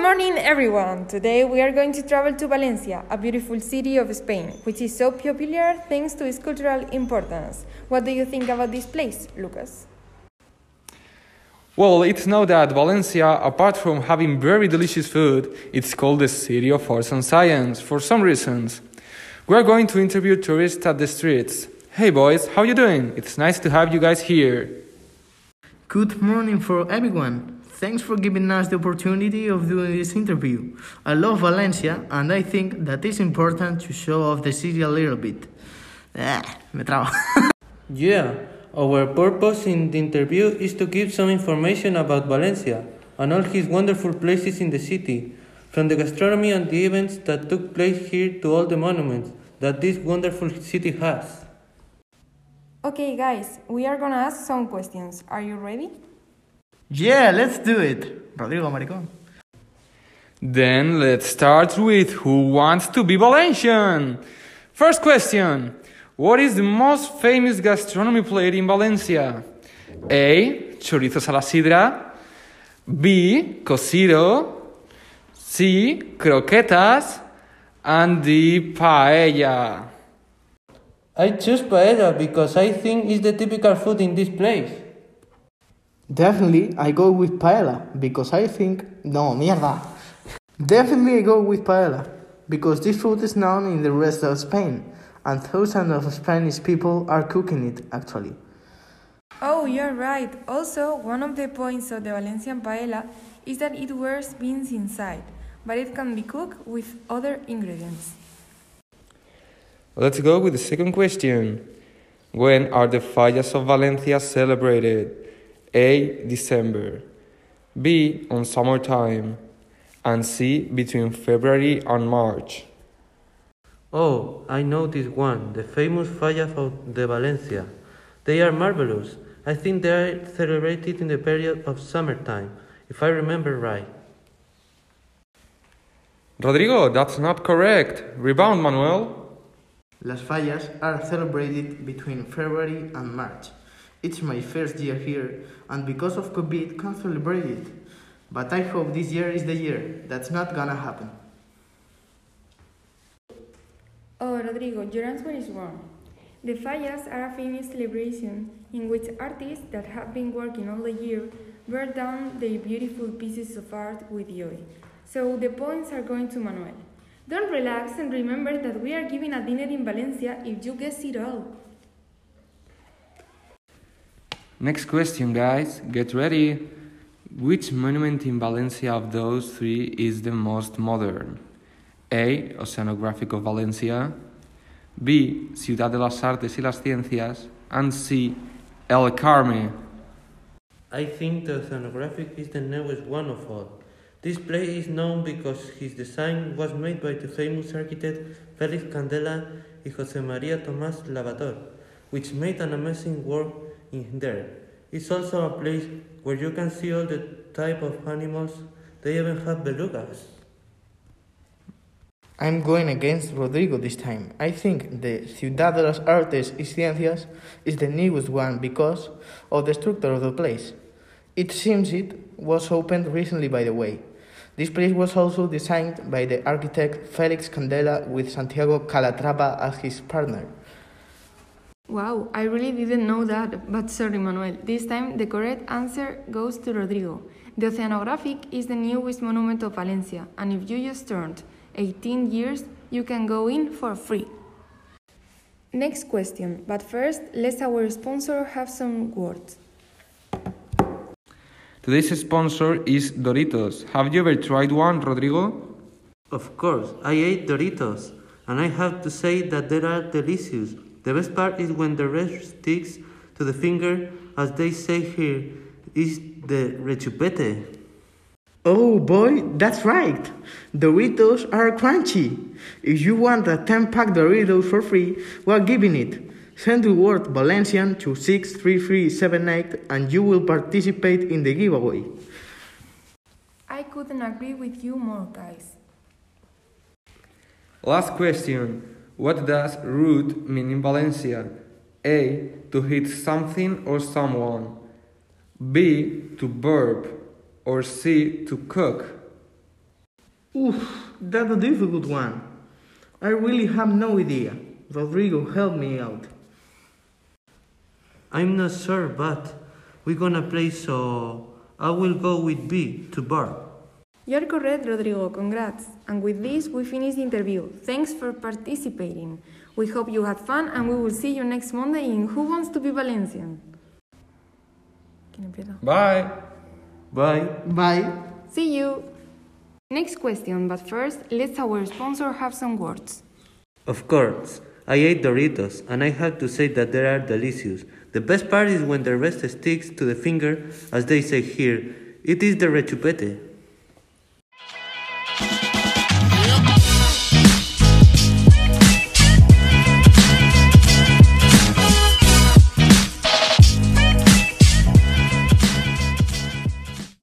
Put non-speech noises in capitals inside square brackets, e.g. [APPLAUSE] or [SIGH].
morning, everyone! Today we are going to travel to Valencia, a beautiful city of Spain, which is so popular thanks to its cultural importance. What do you think about this place, Lucas? Well, it's known that Valencia, apart from having very delicious food, it's called the city of arts and science for some reasons. We are going to interview tourists at the streets. Hey boys, how you doing? It's nice to have you guys here. Good morning for everyone. Thanks for giving us the opportunity of doing this interview. I love Valencia and I think that it's important to show off the city a little bit. Ah, me trabo. [LAUGHS] Yeah, our purpose in the interview is to give some information about Valencia and all his wonderful places in the city, from the gastronomy and the events that took place here to all the monuments that this wonderful city has. Okay, guys, we are gonna ask some questions. Are you ready? Yeah, let's do it. Rodrigo Maricón. Then let's start with who wants to be Valencian? First question What is the most famous gastronomy plate in Valencia? A. Chorizos a la sidra. B. Cocido. C. Croquetas. And D. Paella. I choose paella because I think it's the typical food in this place. Definitely, I go with paella because I think. No, mierda. Definitely, I go with paella because this food is known in the rest of Spain and thousands of Spanish people are cooking it actually. Oh, you're right. Also, one of the points of the Valencian paella is that it wears beans inside, but it can be cooked with other ingredients. Let's go with the second question. When are the Fallas of Valencia celebrated? A. December. B. On summertime. And C. Between February and March. Oh, I know this one, the famous Fallas of de Valencia. They are marvelous. I think they are celebrated in the period of summertime, if I remember right. Rodrigo, that's not correct. Rebound, Manuel. Las Fallas are celebrated between February and March. It's my first year here, and because of COVID, can't celebrate it. But I hope this year is the year. That's not gonna happen. Oh, Rodrigo, your answer is wrong. The fallas are a famous celebration in which artists that have been working all the year burn down their beautiful pieces of art with joy. So the points are going to Manuel. Don't relax and remember that we are giving a dinner in Valencia if you guess it all. Next question, guys. Get ready. Which monument in Valencia of those three is the most modern? A. Oceanographic of Valencia. B. Ciudad de las Artes y las Ciencias. And C. El Carme. I think the oceanographic is the newest one of all. This place is known because his design was made by the famous architect Felix Candela and José María Tomás Lavador, which made an amazing work in there. It's also a place where you can see all the type of animals. They even have belugas. I'm going against Rodrigo this time. I think the Ciudad de las Artes y Ciencias is the newest one because of the structure of the place. It seems it was opened recently, by the way. This place was also designed by the architect Felix Candela with Santiago Calatrava as his partner. Wow, I really didn't know that, but sorry, Manuel. This time the correct answer goes to Rodrigo. The Oceanographic is the newest monument of Valencia, and if you just turned 18 years, you can go in for free. Next question, but first, let's our sponsor have some words. Today's sponsor is Doritos. Have you ever tried one, Rodrigo? Of course, I ate Doritos, and I have to say that they are delicious. The best part is when the rest sticks to the finger, as they say here, is the rechupete. Oh boy, that's right! Doritos are crunchy! If you want a 10 pack Doritos for free, we're giving it. Send the word Valencian to 63378 and you will participate in the giveaway. I couldn't agree with you more, guys. Last question. What does root mean in Valencia? A. To hit something or someone. B. To burp. Or C. To cook. Oof, that's a difficult one. I really have no idea. Rodrigo, help me out. I'm not sure, but we're gonna play, so I will go with B to bar. You're correct, Rodrigo. Congrats. And with this, we finish the interview. Thanks for participating. We hope you had fun and we will see you next Monday in Who Wants to Be Valencian? ¿Quién empieza? Bye. Bye. Bye. See you! Next question, but first, let's our sponsor have some words. Of course, I ate Doritos, and I have to say that they are delicious. The best part is when the rest sticks to the finger, as they say here. It is the rechupete.